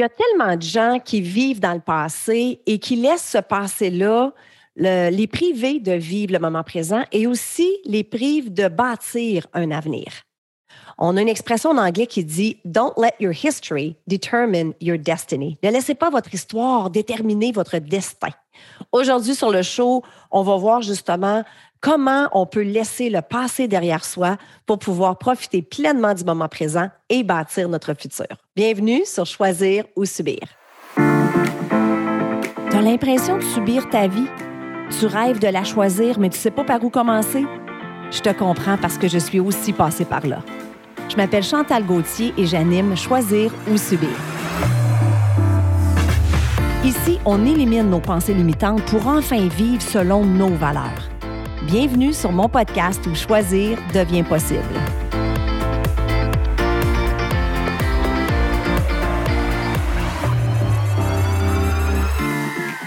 Il y a tellement de gens qui vivent dans le passé et qui laissent ce passé-là les priver de vivre le moment présent et aussi les privent de bâtir un avenir. On a une expression en anglais qui dit Don't let your history determine your destiny. Ne laissez pas votre histoire déterminer votre destin. Aujourd'hui, sur le show, on va voir justement comment on peut laisser le passé derrière soi pour pouvoir profiter pleinement du moment présent et bâtir notre futur. Bienvenue sur Choisir ou Subir. Tu as l'impression de subir ta vie? Tu rêves de la choisir, mais tu sais pas par où commencer? Je te comprends parce que je suis aussi passée par là. Je m'appelle Chantal Gauthier et j'anime Choisir ou Subir. Ici, on élimine nos pensées limitantes pour enfin vivre selon nos valeurs. Bienvenue sur mon podcast où choisir devient possible.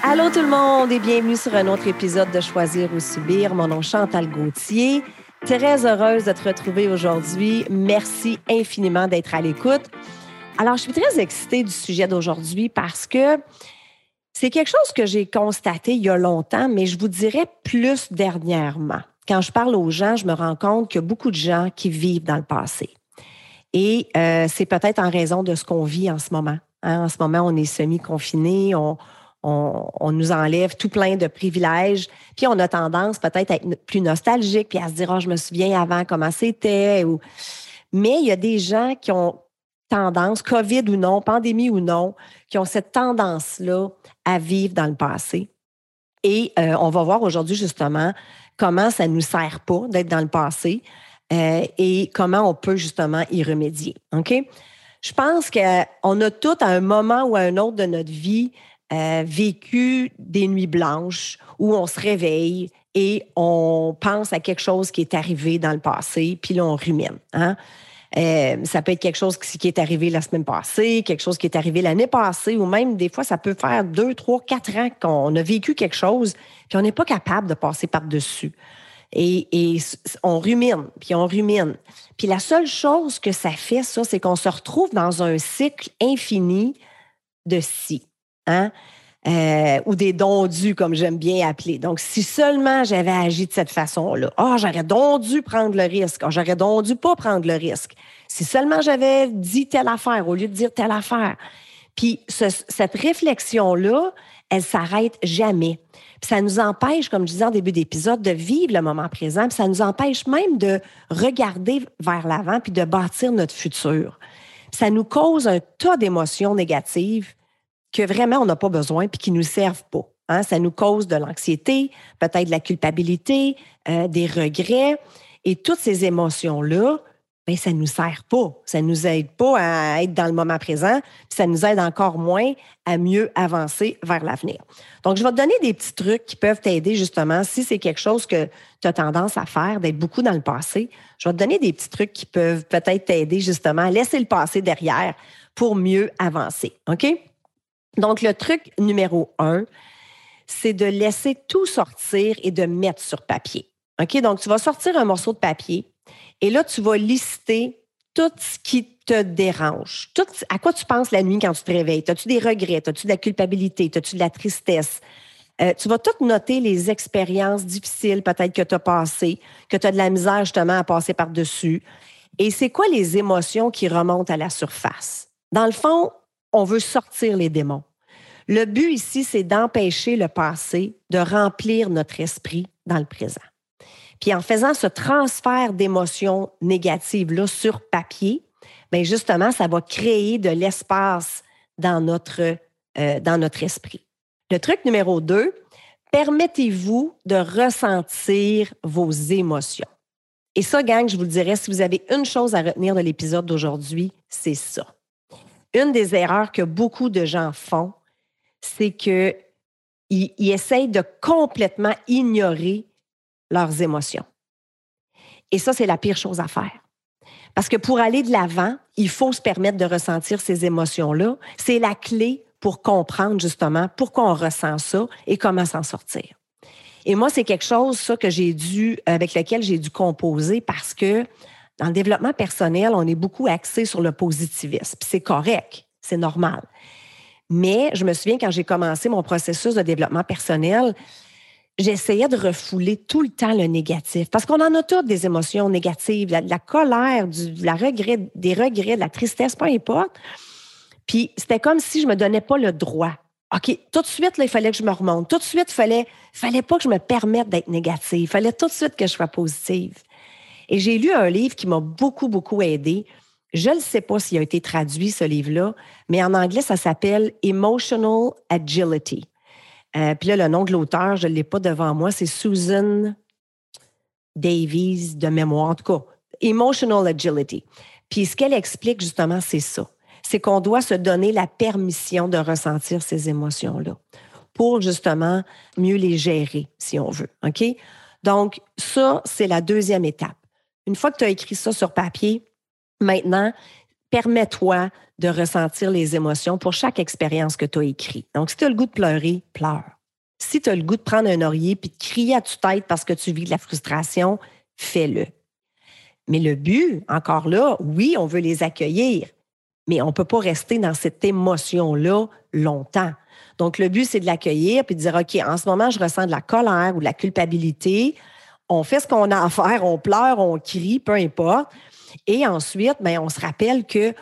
Allô tout le monde et bienvenue sur un autre épisode de Choisir ou Subir. Mon nom est Chantal Gauthier. Très heureuse de te retrouver aujourd'hui. Merci infiniment d'être à l'écoute. Alors, je suis très excitée du sujet d'aujourd'hui parce que c'est quelque chose que j'ai constaté il y a longtemps, mais je vous dirais plus dernièrement. Quand je parle aux gens, je me rends compte qu'il y a beaucoup de gens qui vivent dans le passé. Et euh, c'est peut-être en raison de ce qu'on vit en ce moment. Hein. En ce moment, on est semi-confiné, on, nous enlève tout plein de privilèges, puis on a tendance peut-être à être plus nostalgique, puis à se dire, oh, je me souviens avant comment c'était. Mais il y a des gens qui ont tendance, COVID ou non, pandémie ou non, qui ont cette tendance-là à vivre dans le passé. Et euh, on va voir aujourd'hui justement comment ça ne nous sert pas d'être dans le passé euh, et comment on peut justement y remédier. OK? Je pense qu'on a tout à un moment ou à un autre de notre vie euh, vécu des nuits blanches où on se réveille et on pense à quelque chose qui est arrivé dans le passé, puis là, on rumine. Hein? Euh, ça peut être quelque chose qui est arrivé la semaine passée, quelque chose qui est arrivé l'année passée, ou même des fois, ça peut faire deux, trois, quatre ans qu'on a vécu quelque chose, puis on n'est pas capable de passer par-dessus. Et, et, on rumine, puis on rumine. Puis la seule chose que ça fait, ça, c'est qu'on se retrouve dans un cycle infini de si. Hein? Euh, ou des dons dus, comme j'aime bien appeler. Donc, si seulement j'avais agi de cette façon-là, oh, j'aurais donc dû prendre le risque, oh, j'aurais donc dû pas prendre le risque. Si seulement j'avais dit telle affaire au lieu de dire telle affaire. Puis cette réflexion-là, elle s'arrête jamais. Puis ça nous empêche, comme je disais en début d'épisode, de vivre le moment présent. Puis ça nous empêche même de regarder vers l'avant puis de bâtir notre futur. Puis ça nous cause un tas d'émotions négatives que vraiment on n'a pas besoin puis qui nous servent pas. Hein? Ça nous cause de l'anxiété, peut-être de la culpabilité, euh, des regrets. Et toutes ces émotions-là, ben, ça ne nous sert pas. Ça ne nous aide pas à être dans le moment présent, puis ça nous aide encore moins à mieux avancer vers l'avenir. Donc, je vais te donner des petits trucs qui peuvent t'aider justement si c'est quelque chose que tu as tendance à faire, d'être beaucoup dans le passé. Je vais te donner des petits trucs qui peuvent peut-être t'aider justement à laisser le passé derrière pour mieux avancer. OK? Donc, le truc numéro un, c'est de laisser tout sortir et de mettre sur papier. OK? Donc, tu vas sortir un morceau de papier et là, tu vas lister tout ce qui te dérange. Tout, à quoi tu penses la nuit quand tu te réveilles? As-tu des regrets? As-tu de la culpabilité? As-tu de la tristesse? Euh, tu vas tout noter les expériences difficiles peut-être que tu as passées, que tu as de la misère justement à passer par-dessus. Et c'est quoi les émotions qui remontent à la surface? Dans le fond, on veut sortir les démons. Le but ici, c'est d'empêcher le passé de remplir notre esprit dans le présent. Puis en faisant ce transfert d'émotions négatives-là sur papier, bien justement, ça va créer de l'espace dans notre, euh, dans notre esprit. Le truc numéro deux, permettez-vous de ressentir vos émotions. Et ça, gang, je vous le dirais, si vous avez une chose à retenir de l'épisode d'aujourd'hui, c'est ça une des erreurs que beaucoup de gens font, c'est qu'ils ils essayent de complètement ignorer leurs émotions. Et ça, c'est la pire chose à faire. Parce que pour aller de l'avant, il faut se permettre de ressentir ces émotions-là. C'est la clé pour comprendre justement pourquoi on ressent ça et comment s'en sortir. Et moi, c'est quelque chose, que j'ai dû, avec lequel j'ai dû composer parce que dans le développement personnel, on est beaucoup axé sur le positivisme. C'est correct, c'est normal. Mais je me souviens quand j'ai commencé mon processus de développement personnel, j'essayais de refouler tout le temps le négatif. Parce qu'on en a toutes des émotions négatives, la, la colère, la regret, des regrets, de la tristesse, peu importe. Puis c'était comme si je me donnais pas le droit. OK, tout de suite, il fallait que je me remonte. Tout de suite, il fallait, fallait pas que je me permette d'être négative. Il fallait tout de suite que je sois positive. Et j'ai lu un livre qui m'a beaucoup, beaucoup aidé. Je ne sais pas s'il a été traduit, ce livre-là, mais en anglais, ça s'appelle Emotional Agility. Euh, puis là, le nom de l'auteur, je ne l'ai pas devant moi, c'est Susan Davies de mémoire, en tout cas, Emotional Agility. Puis ce qu'elle explique justement, c'est ça. C'est qu'on doit se donner la permission de ressentir ces émotions-là pour justement mieux les gérer, si on veut. OK? Donc, ça, c'est la deuxième étape. Une fois que tu as écrit ça sur papier, maintenant, permets-toi de ressentir les émotions pour chaque expérience que tu as écrite. Donc, si tu as le goût de pleurer, pleure. Si tu as le goût de prendre un oreiller puis de crier à tue-tête parce que tu vis de la frustration, fais-le. Mais le but, encore là, oui, on veut les accueillir, mais on ne peut pas rester dans cette émotion-là longtemps. Donc, le but, c'est de l'accueillir puis de dire, OK, en ce moment, je ressens de la colère ou de la culpabilité. On fait ce qu'on a à faire, on pleure, on crie, peu importe. Et ensuite, bien, on se rappelle que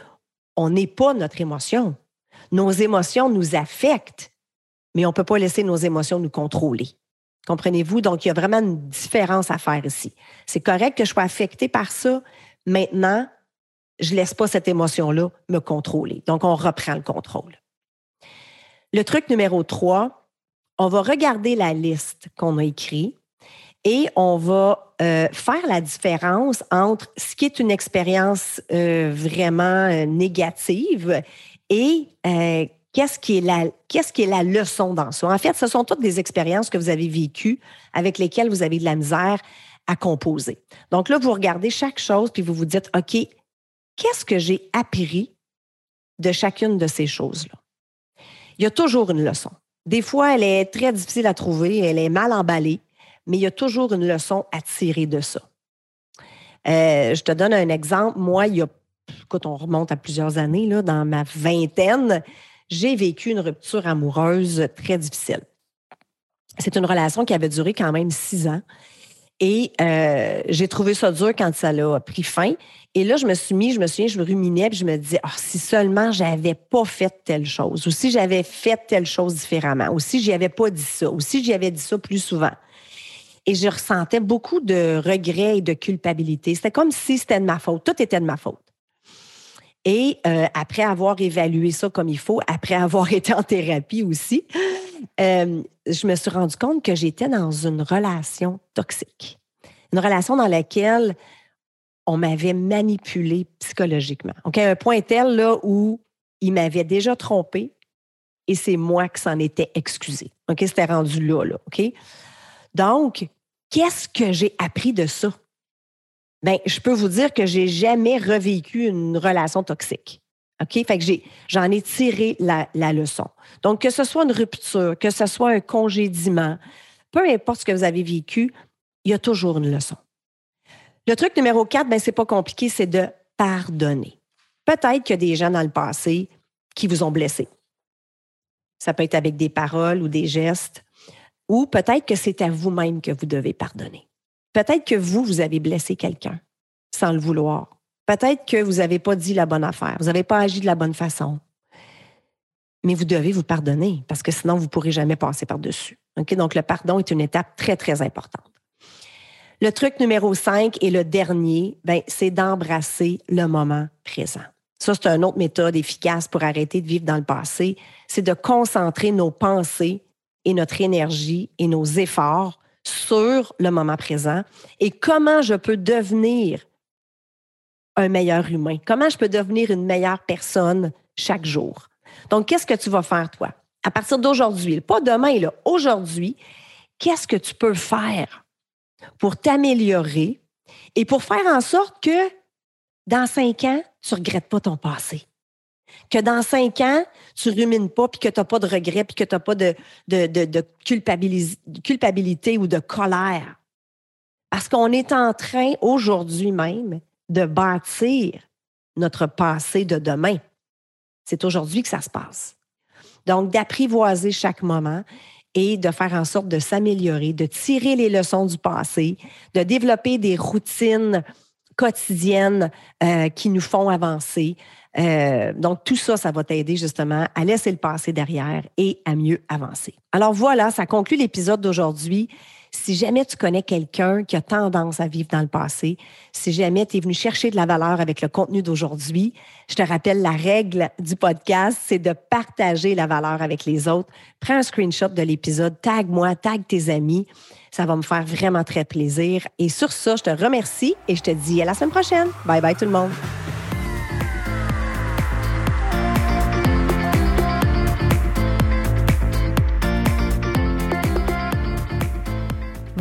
on n'est pas notre émotion. Nos émotions nous affectent, mais on ne peut pas laisser nos émotions nous contrôler. Comprenez-vous? Donc, il y a vraiment une différence à faire ici. C'est correct que je sois affectée par ça. Maintenant, je ne laisse pas cette émotion-là me contrôler. Donc, on reprend le contrôle. Le truc numéro trois, on va regarder la liste qu'on a écrite et on va euh, faire la différence entre ce qui est une expérience euh, vraiment euh, négative et qu'est-ce qui est la qu'est-ce qui est la leçon dans ça? En fait, ce sont toutes des expériences que vous avez vécues avec lesquelles vous avez de la misère à composer. Donc là, vous regardez chaque chose puis vous vous dites OK, qu'est-ce que j'ai appris de chacune de ces choses-là Il y a toujours une leçon. Des fois, elle est très difficile à trouver, elle est mal emballée mais il y a toujours une leçon à tirer de ça. Euh, je te donne un exemple. Moi, il y a, quand on remonte à plusieurs années, là, dans ma vingtaine, j'ai vécu une rupture amoureuse très difficile. C'est une relation qui avait duré quand même six ans. Et euh, j'ai trouvé ça dur quand ça a pris fin. Et là, je me suis mis, je me souviens, je me ruminais, puis je me disais, oh, si seulement j'avais pas fait telle chose, ou si j'avais fait telle chose différemment, ou si j'y avais pas dit ça, ou si j'y avais dit ça plus souvent. Et je ressentais beaucoup de regrets et de culpabilité. C'était comme si c'était de ma faute. Tout était de ma faute. Et euh, après avoir évalué ça comme il faut, après avoir été en thérapie aussi, euh, je me suis rendu compte que j'étais dans une relation toxique. Une relation dans laquelle on m'avait manipulé psychologiquement. À un point tel là, où il m'avait déjà trompé et c'est moi qui s'en étais excusé. OK? C'était rendu là, là. OK? Donc, qu'est-ce que j'ai appris de ça? Bien, je peux vous dire que j'ai jamais revécu une relation toxique. OK? Fait que j'en ai, tiré la, leçon. Donc, que ce soit une rupture, que ce soit un congédiement, peu importe ce que vous avez vécu, il y a toujours une leçon. Le truc numéro 4, ben, c'est pas compliqué, c'est de pardonner. Peut-être qu'il y a des gens dans le passé qui vous ont blessé. Ça peut être avec des paroles ou des gestes. Ou peut-être que c'est à vous-même que vous devez pardonner. Peut-être que vous, vous avez blessé quelqu'un sans le vouloir. Peut-être que vous n'avez pas dit la bonne affaire, vous n'avez pas agi de la bonne façon. Mais vous devez vous pardonner parce que sinon, vous ne pourrez jamais passer par-dessus. Donc, le pardon est une étape très, très importante. Le truc numéro 5 et le dernier, ben, c'est d'embrasser le moment présent. Ça, c'est une autre méthode efficace pour arrêter de vivre dans le passé. C'est de concentrer nos pensées et notre énergie et nos efforts sur le moment présent et comment je peux devenir un meilleur humain, comment je peux devenir une meilleure personne chaque jour. Donc, qu'est-ce que tu vas faire, toi? À partir d'aujourd'hui, pas demain, là, aujourd'hui, qu'est-ce que tu peux faire pour t'améliorer et pour faire en sorte que dans cinq ans, tu ne regrettes pas ton passé? Que dans cinq ans, tu rumines pas, puis que tu n'as pas de regrets, puis que tu n'as pas de, de, de, culpabilité ou de colère. Parce qu'on est en train aujourd'hui même de bâtir notre passé de demain. C'est aujourd'hui que ça se passe. Donc, d'apprivoiser chaque moment et de faire en sorte de s'améliorer, de tirer les leçons du passé, de développer des routines quotidiennes euh, qui nous font avancer. Euh, donc, tout ça, ça va t'aider justement à laisser le passé derrière et à mieux avancer. Alors voilà, ça conclut l'épisode d'aujourd'hui. Si jamais tu connais quelqu'un qui a tendance à vivre dans le passé, si jamais tu es venu chercher de la valeur avec le contenu d'aujourd'hui, je te rappelle la règle du podcast, c'est de partager la valeur avec les autres. Prends un screenshot de l'épisode, tag moi, tag tes amis. Ça va me faire vraiment très plaisir. Et sur ça, je te remercie et je te dis à la semaine prochaine. Bye bye tout le monde.